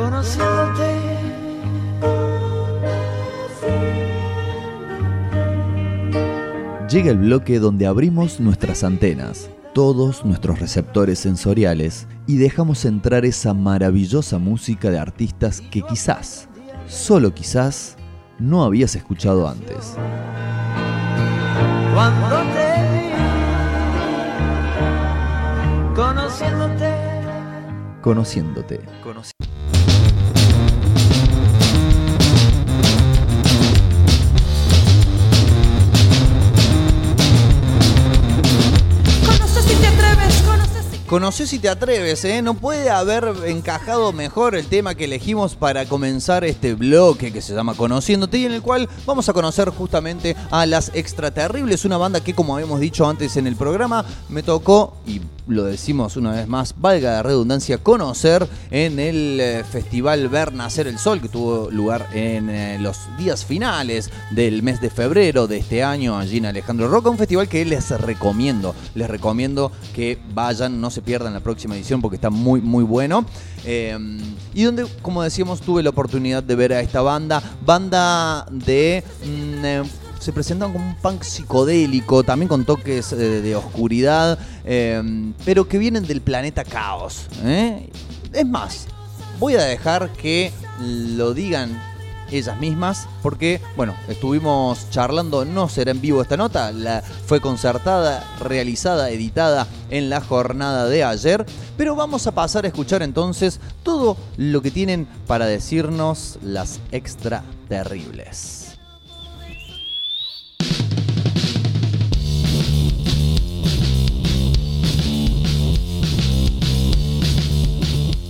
conociéndote. Llega el bloque donde abrimos nuestras antenas, todos nuestros receptores sensoriales y dejamos entrar esa maravillosa música de artistas que quizás, solo quizás, no habías escuchado antes. Cuando te vi, conociéndote. Conociéndote. Conoce si... Conoce si te atreves, ¿eh? No puede haber encajado mejor el tema que elegimos para comenzar este bloque que se llama Conociéndote y en el cual vamos a conocer justamente a Las Extraterribles, una banda que como habíamos dicho antes en el programa me tocó y lo decimos una vez más, valga la redundancia, conocer en el eh, Festival Ver Nacer el Sol que tuvo lugar en eh, los días finales del mes de febrero de este año allí en Alejandro Roca, un festival que les recomiendo, les recomiendo que vayan, no se pierdan la próxima edición porque está muy muy bueno. Eh, y donde, como decíamos, tuve la oportunidad de ver a esta banda, banda de... mm, eh, se presentan como un punk psicodélico, también con toques eh, de oscuridad, eh, pero que vienen del planeta caos. ¿eh? Es más, voy a dejar que lo digan ellas mismas, porque, bueno, estuvimos charlando, no será en vivo esta nota, la, fue concertada, realizada, editada en la jornada de ayer, pero vamos a pasar a escuchar entonces todo lo que tienen para decirnos las extra terribles.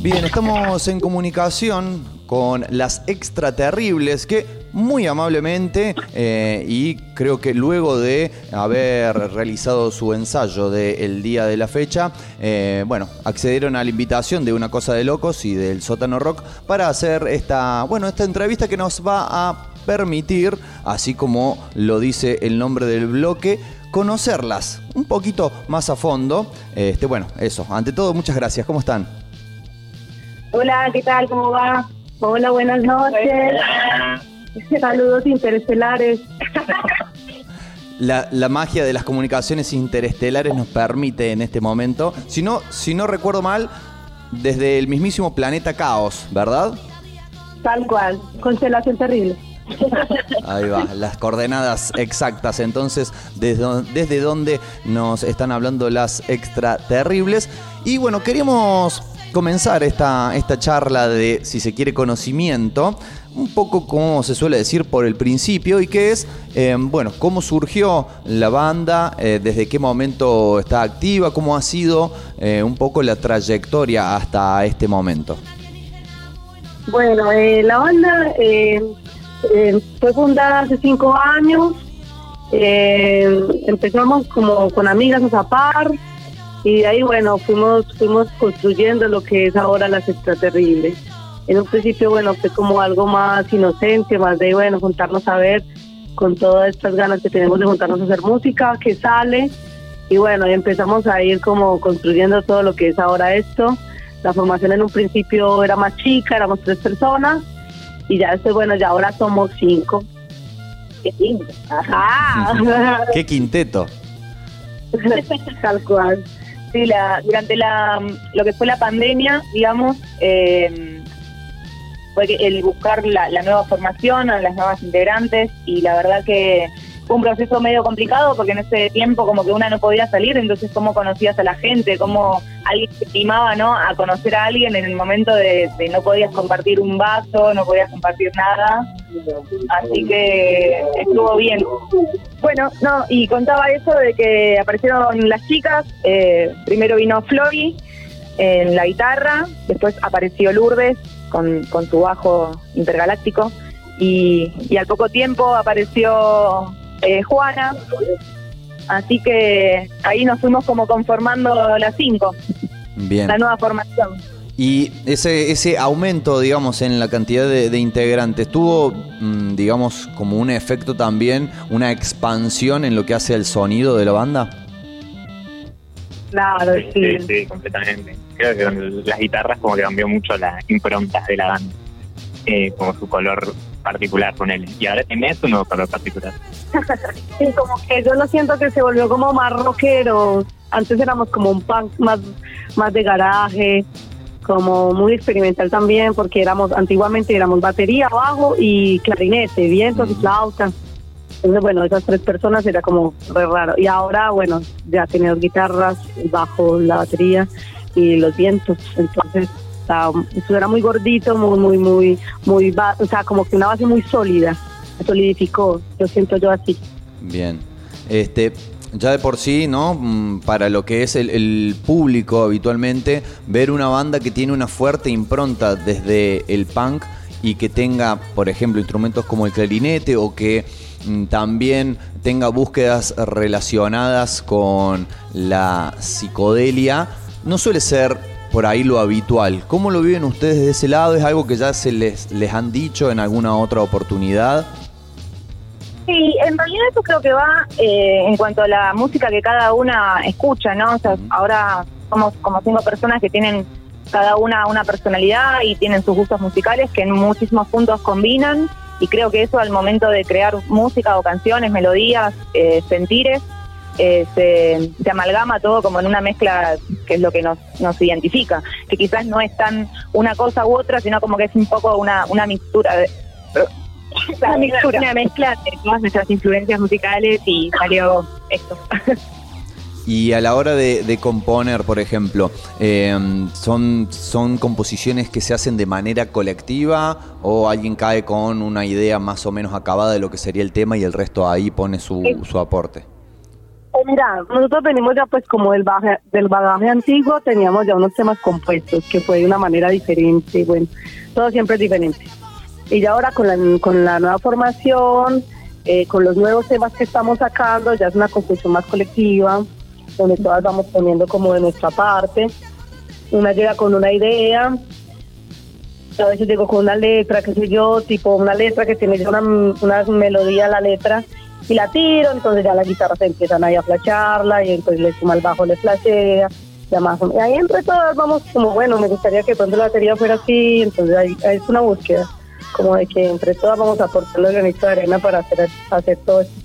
Bien, estamos en comunicación con las extraterribles que muy amablemente eh, y creo que luego de haber realizado su ensayo del día de la fecha, eh, bueno, accedieron a la invitación de Una Cosa de Locos y del Sótano Rock para hacer esta, bueno, esta entrevista que nos va a permitir, así como lo dice el nombre del bloque, conocerlas un poquito más a fondo. Este, bueno, eso. Ante todo, muchas gracias. ¿Cómo están? Hola, ¿qué tal? ¿Cómo va? Hola, buenas noches. Saludos interestelares. La, la magia de las comunicaciones interestelares nos permite en este momento, si no, si no recuerdo mal, desde el mismísimo planeta Caos, ¿verdad? Tal cual. Constelación terrible. Ahí va, las coordenadas exactas. Entonces, desde, desde dónde nos están hablando las extraterribles. Y bueno, queríamos comenzar esta, esta charla de, si se quiere, conocimiento, un poco como se suele decir por el principio, y que es, eh, bueno, cómo surgió la banda, eh, desde qué momento está activa, cómo ha sido eh, un poco la trayectoria hasta este momento. Bueno, la banda fue fundada hace cinco años. Empezamos como con amigas a zapar y de ahí, bueno, fuimos fuimos construyendo lo que es ahora las extraterribles. En un principio, bueno, fue como algo más inocente, más de, bueno, juntarnos a ver con todas estas ganas que tenemos de juntarnos a hacer música, que sale. Y bueno, y empezamos a ir como construyendo todo lo que es ahora esto. La formación en un principio era más chica, éramos tres personas. Y ya después, bueno, ya ahora somos cinco. ¡Qué lindo! ¡Ajá! ¿Qué quinteto? Tal cual. Sí, la, durante la, lo que fue la pandemia, digamos, eh, fue el buscar la, nueva formación a las nuevas integrantes y la verdad que un proceso medio complicado porque en ese tiempo como que una no podía salir, entonces cómo conocías a la gente, cómo alguien te ¿no? a conocer a alguien en el momento de, de no podías compartir un vaso, no podías compartir nada, así que estuvo bien. Bueno, no, y contaba eso de que aparecieron las chicas, eh, primero vino Flori en la guitarra, después apareció Lourdes con, con su bajo intergaláctico y al poco tiempo apareció eh, Juana, así que ahí nos fuimos como conformando las cinco, Bien. la nueva formación. Y ese, ese aumento, digamos, en la cantidad de, de integrantes, ¿tuvo, mm, digamos, como un efecto también, una expansión en lo que hace el sonido de la banda? Claro, Sí, sí. sí, sí, completamente. Creo que con las guitarras como que cambió mucho la impronta de la banda. Eh, como su color particular con él. Y ahora tiene su nuevo color particular. Sí, como que yo lo siento que se volvió como más rockero. Antes éramos como un punk más, más de garaje, como muy experimental también, porque éramos, antiguamente éramos batería, bajo y clarinete, vientos y flauta. Entonces, bueno, esas tres personas era como re raro. Y ahora, bueno, ya tenemos guitarras, el bajo, la batería y los vientos. Entonces, era muy gordito, muy, muy, muy, muy, o sea, como que una base muy sólida. Solidificó, lo siento yo así. Bien. Este, ya de por sí, ¿no? Mm, Para lo que es el, el público habitualmente, ver una banda que tiene una fuerte impronta desde el punk y que tenga, por ejemplo, instrumentos como el clarinete o que mm, también tenga búsquedas relacionadas con la psicodelia, no suele ser por ahí lo habitual. ¿Cómo lo viven ustedes de ese lado? ¿Es algo que ya se les, les han dicho en alguna otra oportunidad? Sí, en realidad eso creo que va eh, en cuanto a la música que cada una escucha, ¿no? O sea, ahora somos como cinco personas que tienen cada una una personalidad y tienen sus gustos musicales que en muchísimos puntos combinan y creo que eso al momento de crear música o canciones, melodías, eh, sentires, eh, se, se amalgama todo como en una mezcla que es lo que nos, nos identifica, que quizás no es tan una cosa u otra, sino como que es un poco una, una mixtura de... Una mixtura. Una mezcla de todas nuestras influencias musicales y salió esto. Y a la hora de, de componer, por ejemplo, eh, ¿son, ¿son composiciones que se hacen de manera colectiva o alguien cae con una idea más o menos acabada de lo que sería el tema y el resto ahí pone su, su aporte? Eh, Mira, nosotros venimos ya pues como del bagaje, del bagaje antiguo, teníamos ya unos temas compuestos, que fue de una manera diferente, bueno, todo siempre es diferente. Y ya ahora con la, con nueva formación, eh, con los nuevos temas que estamos sacando, ya es una composición más colectiva, donde todas vamos poniendo como de nuestra parte. Una llega con una idea, a veces llego con una letra, qué sé yo, tipo una letra que tiene ya una, una melodía a la letra, y la tiro, entonces ya las guitarras empiezan ahí a flashearla, y entonces le suma el bajo, le flashea, ya más. Y ahí entre todas vamos como, bueno, me gustaría que pronto la batería fuera así, entonces ahí, ahí es una búsqueda, como de que entre todas vamos a aportar el granito de arena para hacer, hacer todo esto.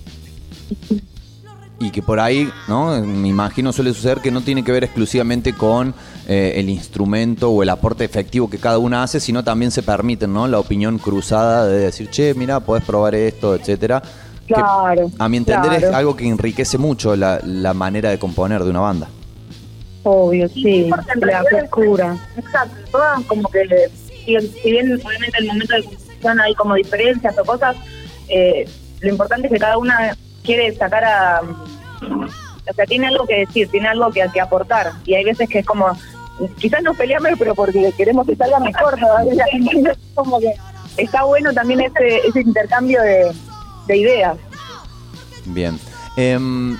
Y que por ahí, ¿no? Me imagino suele suceder que no tiene que ver exclusivamente con eh, el instrumento o el aporte efectivo que cada una hace, sino también se permiten, ¿no? La opinión cruzada de decir, che, mira, podés probar esto, etcétera. Que, Claro, a mi entender es algo que enriquece mucho la, la manera de componer de una banda. Obvio, sí, le da frescura. Exacto, todas como que, si, si bien obviamente el momento de composición hay como diferencias o cosas, eh, lo importante es que cada una quiere sacar a... O sea, tiene algo que decir, tiene algo que, que aportar. Y hay veces que es como, quizás nos peleamos, pero porque queremos que salga mejor todavía. Entonces, como que está bueno también ese, ese intercambio de, de ideas. Bien. Em,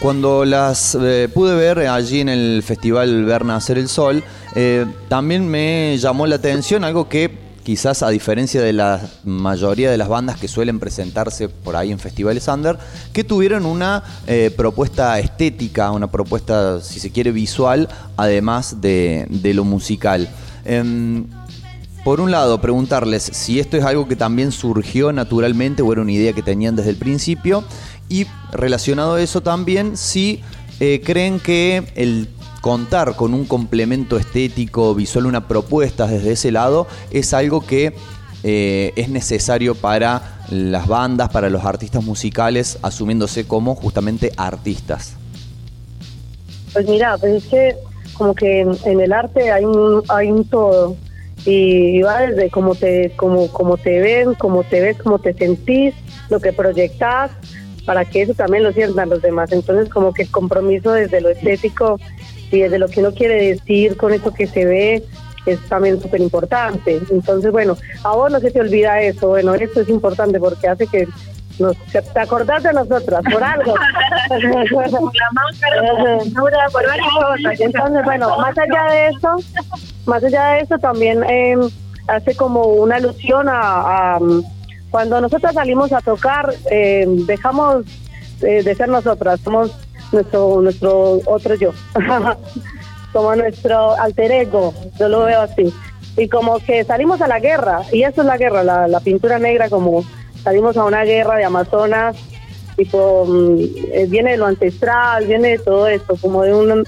cuando las eh, pude ver allí en el festival Ver Nacer el Sol, eh, también me llamó la atención algo que quizás a diferencia de la mayoría de las bandas que suelen presentarse por ahí en festivales under, que tuvieron una eh, propuesta estética, una propuesta, si se quiere, visual, además de, de lo musical. Em, por un lado, preguntarles si esto es algo que también surgió naturalmente o era una idea que tenían desde el principio. Y relacionado a eso también, si eh, creen que el contar con un complemento estético, visual, una propuesta desde ese lado, es algo que eh, es necesario para las bandas, para los artistas musicales, asumiéndose como justamente artistas. Pues mira, pues es que como que en, el arte hay un, hay un todo y va desde cómo te, como, como te ven, cómo te ves, cómo te sentís, lo que proyectas, para que eso también lo sientan los demás. Entonces como que el compromiso desde lo estético y desde lo que uno quiere decir con eso que se ve es también súper importante. Entonces bueno, a vos no se te olvida eso, bueno, eso es importante porque hace que nos, te acordás de nosotras por algo. La máscara, ahora por varias cosas. Entonces, bueno, más allá de eso, más allá de eso también eh, hace como una alusión a, a, um, cuando nosotros salimos a tocar, eh, dejamos eh, de ser nosotras, somos nuestro, nuestro otro yo, como nuestro alter ego, yo lo veo así. Y como que salimos a la guerra, y eso es la guerra, la, la pintura negra, como salimos a una guerra de Amazonas, tipo, mm, eh, viene de lo ancestral, viene de todo esto, como de un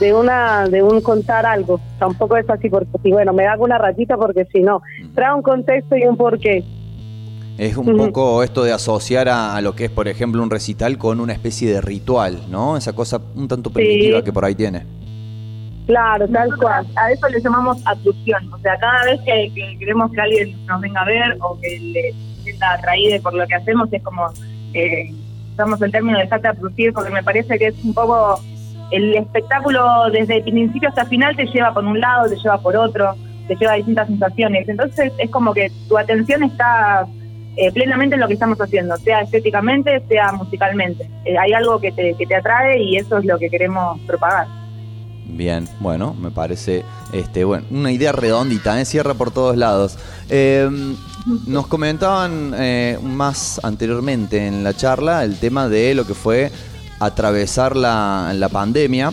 de una de un contar algo. Tampoco es así porque si bueno, me hago una rayita porque si no, trae un contexto y un porqué. Es un poco esto de asociar a, a lo que es, por ejemplo, un recital con una especie de ritual, ¿no? Esa cosa un tanto primitiva que por ahí tiene. Claro, tal cual. A eso le llamamos abducción. O sea, cada vez que, que queremos que alguien nos venga a ver o que le sienta atraído por lo que hacemos, es como, eh, usamos el término de dejarte abducir, porque me parece que es un poco el espectáculo desde el principio hasta el final te lleva por un lado, te lleva por otro, te lleva a distintas sensaciones. Entonces es como que tu atención está eh, plenamente en lo que estamos haciendo, sea estéticamente, sea musicalmente. Eh, hay algo que te, que te atrae y eso es lo que queremos propagar. Bien, bueno, me parece este, bueno, una idea redondita, ¿eh? cierra por todos lados. Eh, nos comentaban eh, más anteriormente en la charla el tema de lo que fue atravesar la, la pandemia.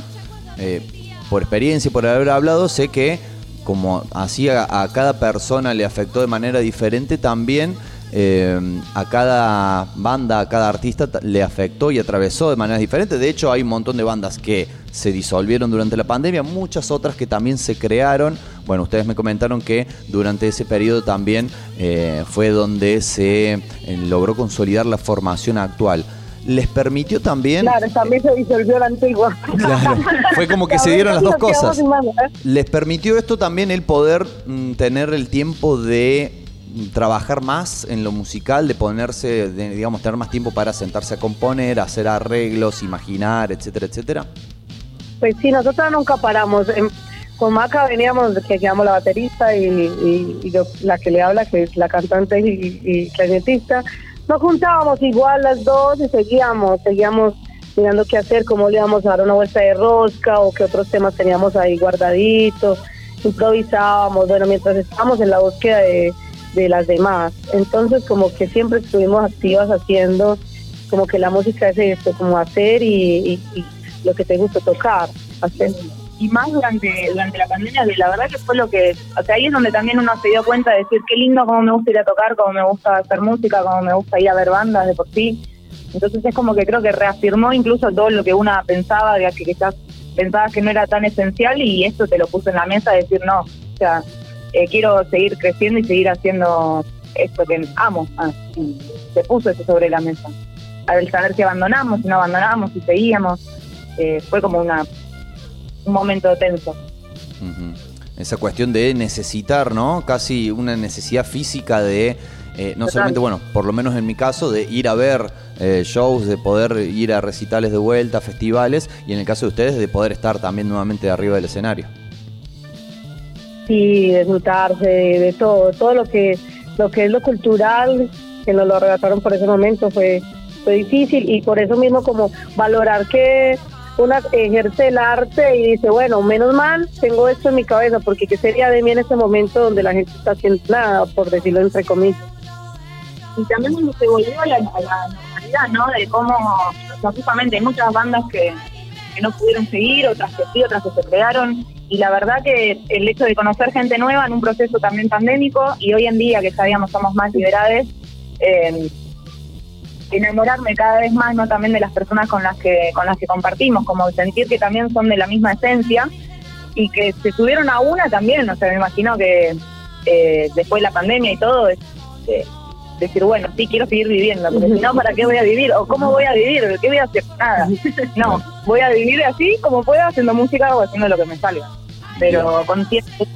Eh, por experiencia y por haber hablado, sé que como así a, a cada persona le afectó de manera diferente, también eh, a cada banda, a cada artista ta- le afectó y atravesó de maneras diferentes. De hecho, hay un montón de bandas que se disolvieron durante la pandemia, muchas otras que también se crearon. Bueno, ustedes me comentaron que durante ese periodo también eh, fue donde se eh, logró consolidar la formación actual. ¿Les permitió también? Claro, también se disolvió la antigua. Claro, fue como que se dieron las dos cosas. ¿Les permitió esto también el poder mm, tener el tiempo de trabajar más en lo musical, de ponerse, de, digamos, tener más tiempo para sentarse a componer, hacer arreglos, imaginar, etcétera, etcétera? Pues sí, nosotros nunca paramos. Em, Con Maca veníamos, que quedamos la baterista y, yo- la que le habla, que es la cantante y, y clarinetista. Nos juntábamos igual las dos y seguíamos, seguíamos mirando qué hacer, cómo le íbamos a dar una vuelta de rosca o qué otros temas teníamos ahí guardaditos. Improvisábamos, bueno, mientras estábamos en la búsqueda de, de las demás. Entonces, como que siempre estuvimos activas haciendo, como que la música es esto, como hacer y, y- lo que te gusta tocar, hacer. y más durante durante la pandemia, la verdad que fue lo que, o sea, ahí es donde también uno se dio cuenta de decir qué lindo cómo me gusta ir a tocar, cómo me gusta hacer música, cómo me gusta ir a ver bandas de por sí. Entonces es como que creo que reafirmó incluso todo lo que una pensaba, de que quizás pensabas que no era tan esencial y esto te lo puso en la mesa de decir no, o sea, eh, quiero seguir creciendo y seguir haciendo esto que amo. Ah, y se puso eso sobre la mesa. Al saber si abandonamos, si no abandonamos, si seguíamos, eh, fue como una un momento tenso. Esa cuestión de necesitar, ¿no? Casi una necesidad física de, eh, no Total. solamente, bueno, por lo menos en mi caso, de ir a ver eh, shows, de poder ir a recitales de vuelta, festivales, y en el caso de ustedes, de poder estar también nuevamente arriba del escenario. Y disfrutarse de, todo, todo lo que lo que es lo cultural, que nos lo arrebataron por ese momento fue, fue difícil y por eso mismo como valorar que una ejerce el arte y dice, bueno, menos mal tengo esto en mi cabeza, porque qué sería de mí en este momento donde la gente está haciendo nada, por decirlo entre comillas. y también se volvió a la, normalidad, ¿no? De cómo, o hay muchas bandas que, que no pudieron seguir, otras que sí, otras que se crearon. Y la verdad que el hecho de conocer gente nueva en un proceso también pandémico y hoy en día que sabíamos somos más liberades, eh, enamorarme cada vez más no también de las personas con las que con las que compartimos, como sentir que también son de la misma esencia y que se subieron a una también, o sea, me imagino que eh, después de la pandemia y todo, es, eh, decir, bueno, sí, quiero seguir viviendo, porque si no, ¿para qué voy a vivir? ¿O cómo voy a vivir? ¿Qué voy a hacer? Nada. No, voy a vivir así como pueda, haciendo música o haciendo lo que me salga. Pero consciente.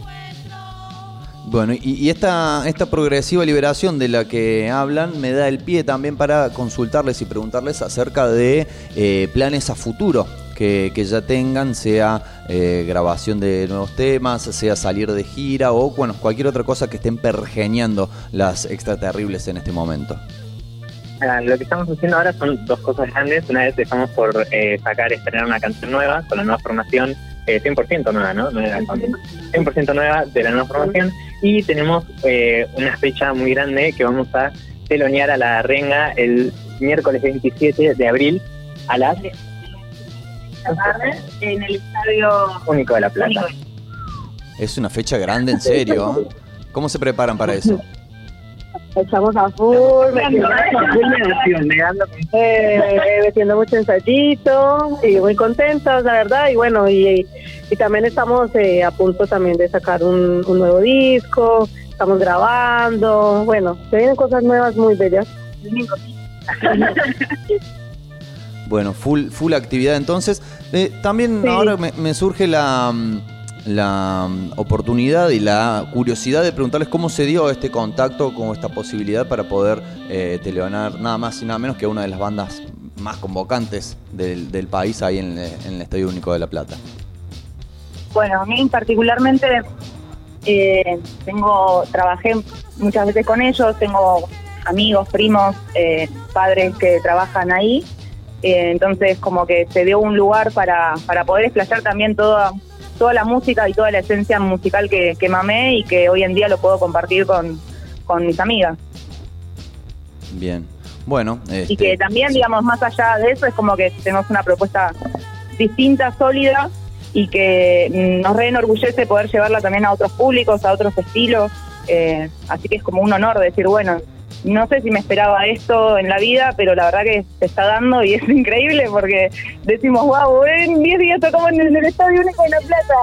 Bueno, y, y esta, esta progresiva liberación de la que hablan me da el pie también para consultarles y preguntarles acerca de eh, planes a futuro que, ya tengan, sea eh, grabación de nuevos temas, sea salir de gira o bueno, cualquier otra cosa que estén pergeñando las extraterribles en este momento. Ah, lo que estamos haciendo ahora son dos cosas grandes. Una vez estamos por eh, sacar, estrenar una canción nueva con la nueva formación, eh, 100% nueva, ¿no? No era con- 100% nueva de la nueva formación. Y tenemos eh, una fecha muy grande que vamos a telonear a la renga el miércoles 27 de abril a las esta tarde en el estadio Único de La Plata. Único. Es una fecha grande, en serio. ¿eh? ¿Cómo se preparan para eso? Echamos a full, metiendo, eh, metiendo mucho ensayito y muy contentas, la verdad. Y bueno, y, y también estamos eh, a punto también de sacar un, un nuevo disco, estamos grabando. Bueno, se vienen cosas nuevas muy bellas. Bueno, full, full actividad entonces. Eh, también Sí. ahora me, me surge la, mm, la mm, oportunidad y la curiosidad de preguntarles cómo se dio este contacto con esta posibilidad para poder eh, teleonar nada más y nada menos que una de las bandas más convocantes del, del país ahí en, el- en el Estadio Único de La Plata. Bueno, a mí particularmente eh, tengo, trabajé muchas veces con ellos, tengo amigos, primos, eh, padres que trabajan ahí, eh, entonces como que se dio un lugar para, para poder explayar también toda, toda la música y toda la esencia musical que, que mamé y que hoy en día lo puedo compartir con, con mis amigas. Bien. Bueno, Y este, que también, digamos, más allá de eso, es como que tenemos una propuesta distinta, sólida, y que mm, nos re enorgullece poder llevarla también a otros públicos, a otros estilos. eh, así que es como un honor decir, bueno, no sé si me esperaba esto en la vida, pero la verdad que se está dando y es increíble porque decimos, wow, en 10 días tocamos en el, Estadio Único de La Plata.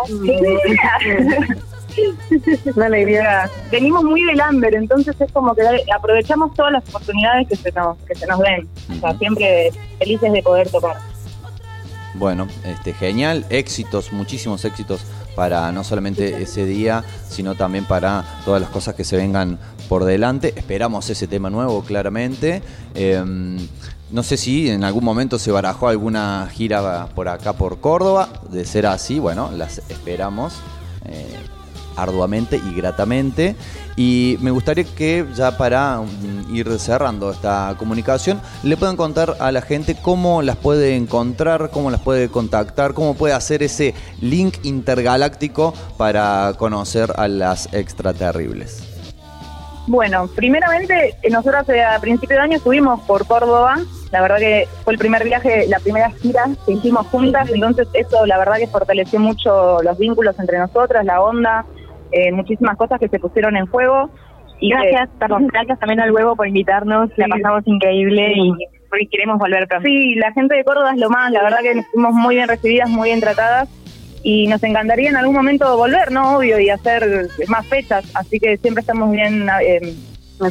Una alegría. Venimos muy del under, entonces es como que aprovechamos todas las oportunidades que se nos, que se nos den. O sea, siempre felices de poder tocar. Bueno, este, genial, éxitos, muchísimos éxitos para no solamente ese día, sino también para todas las cosas que se vengan por delante. Esperamos ese tema nuevo, claramente. Eh, no sé si en algún momento se barajó alguna gira por acá, por Córdoba. De ser así, bueno, las esperamos. eh, arduamente y gratamente. Y me gustaría que ya para mm, ir cerrando esta comunicación, le puedan contar a la gente cómo las puede encontrar, cómo las puede contactar, cómo puede hacer ese link intergaláctico para conocer a las extraterribles. Bueno, primeramente, eh, nosotros eh, a principio de año estuvimos por Córdoba. La verdad que fue el primer viaje, la primera gira que hicimos juntas. Entonces, eso la verdad que fortaleció mucho los vínculos entre nosotras, la onda, eh, muchísimas cosas que se pusieron en juego. Y Gracias, que- perdón, gracias también al huevo por invitarnos, la pasamos increíble y y queremos volver pronto. Sí, la gente de Córdoba es lo más, la verdad que fuimos muy bien recibidas, muy bien tratadas y nos encantaría en algún momento volver, ¿no? Obvio, y hacer más fechas, así que siempre estamos bien eh,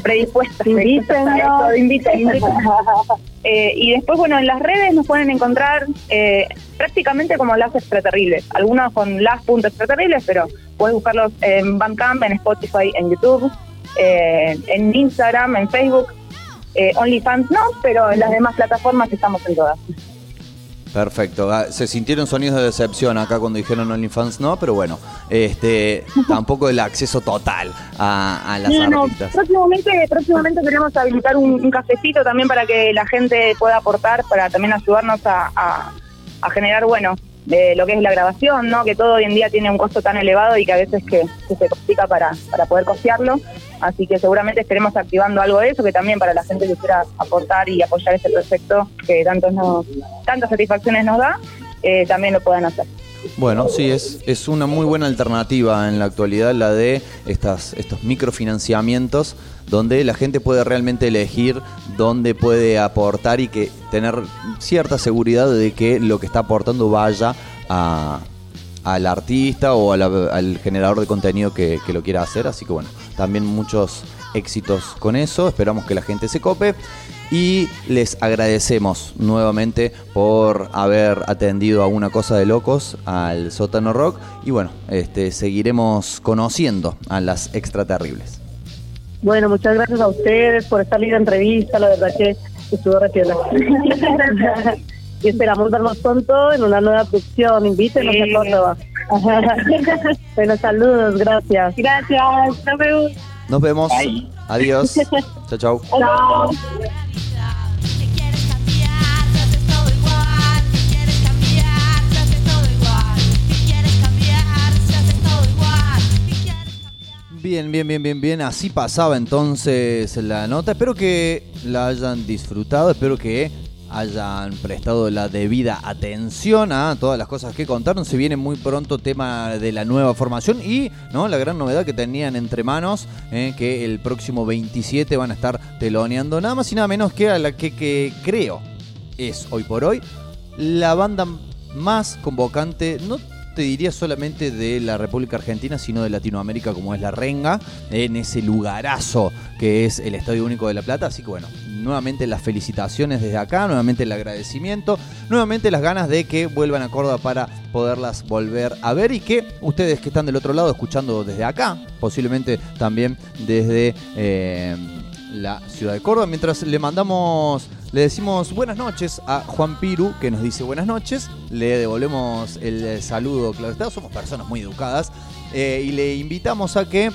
predispuestas. Invítennos. Eh, y después, bueno, en las redes nos pueden encontrar eh, prácticamente como las extraterribles, algunos con las.extraterribles, pero puedes buscarlos en Bandcamp, en Spotify, en YouTube, eh, en Instagram, en Facebook. Eh, OnlyFans no, pero en las demás plataformas estamos en todas. Perfecto. Ah, Se sintieron sonidos de decepción acá cuando dijeron OnlyFans no, pero bueno, este tampoco el acceso total a, a las No, próximamente, próximamente queremos habilitar un, un cafecito también para que la gente pueda aportar, para también ayudarnos a, a- a generar, bueno, de lo que es la grabación, ¿no? Que todo hoy en día tiene un costo tan elevado y que a veces que, se complica para, para poder costearlo. Así que seguramente estaremos activando algo de eso, que también para la gente que quiera aportar y apoyar este proyecto que tantos nos, tantas satisfacciones nos da, eh, también lo puedan hacer. Bueno, sí, es, es una muy buena alternativa en la actualidad la de estas, estos microfinanciamientos donde la gente puede realmente elegir dónde puede aportar y que tener cierta seguridad de que lo que está aportando vaya a, al artista o al generador de contenido que, que lo quiera hacer. Así que bueno, también muchos éxitos con eso. Esperamos que la gente se cope. Y les agradecemos nuevamente por haber atendido a una cosa de locos al sótano rock. Y bueno, este, seguiremos conociendo a las extraterribles. Bueno, muchas gracias a ustedes por esta linda entrevista, la verdad que estuvo repiola. y esperamos vernos pronto en una nueva producción, invítenos Sí. a Córdoba. bueno, saludos, gracias. Gracias, nos vemos. Nos vemos. Adiós. Chao, chao. Chao. Bien, bien, bien, bien, bien. Así pasaba entonces la nota. Espero que la hayan disfrutado. Espero que hayan prestado la debida atención a todas las cosas que contaron. Se viene muy pronto tema de la nueva formación y no la gran novedad que tenían entre manos, eh, que el próximo 27 van a estar teloneando nada más y nada menos que a la que, que creo es hoy por hoy la banda más convocante, te diría solamente de la República Argentina, sino de Latinoamérica, como es la Renga, en ese lugarazo que es el Estadio Único de La Plata. Así que bueno, nuevamente las felicitaciones desde acá, nuevamente el agradecimiento, nuevamente las ganas de que vuelvan a Córdoba para poderlas volver a ver y que ustedes que están del otro lado escuchando desde acá, posiblemente también desde eh, la ciudad de Córdoba, mientras le mandamos le decimos buenas noches a Juan Piru, que nos dice buenas noches. Le devolvemos el saludo, claro está, somos personas muy educadas. eh, y le invitamos a que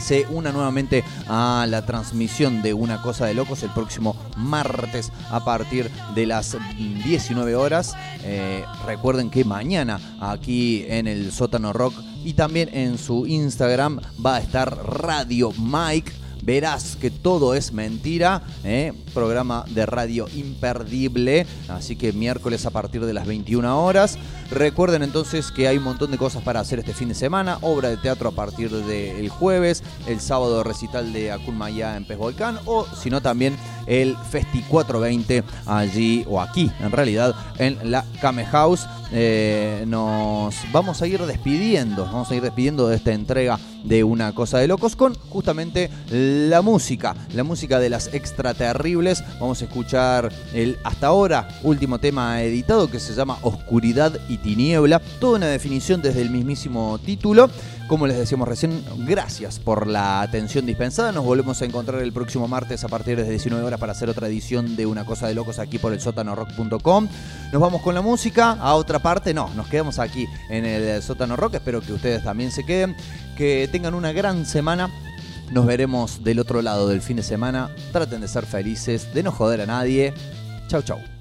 se una nuevamente a la transmisión de Una Cosa de Locos el próximo martes a partir de las 19 horas. Eh, recuerden que mañana aquí en el Sótano Rock y también en su Instagram va a estar Radio Mike verás que todo es mentira. ¿eh? Programa de radio imperdible. Así que miércoles a partir de las 21 horas. Recuerden entonces que hay un montón de cosas para hacer este fin de semana. Obra de teatro a partir del jueves. El sábado recital de Akun Maya en Pez Volcán. O si no también el Festi 420 allí o aquí en realidad en la Kame House. Eh, nos vamos a ir despidiendo. Vamos a ir despidiendo de esta entrega de Una Cosa de Locos con justamente la música, la música de las extraterribles. Vamos a escuchar el hasta ahora último tema editado que se llama Oscuridad y Tiniebla. Toda una definición desde el mismísimo título. Como les decíamos recién, gracias por la atención dispensada. Nos volvemos a encontrar el próximo martes a partir de las 19 horas para hacer otra edición de Una Cosa de Locos aquí por el sótanorock.com. Nos vamos con la música a otra parte. No, nos quedamos aquí en el sótano rock. Espero que ustedes también se queden. Que tengan una gran semana. Nos veremos del otro lado del fin de semana. Traten de ser felices, de no joder a nadie. Chau, chau.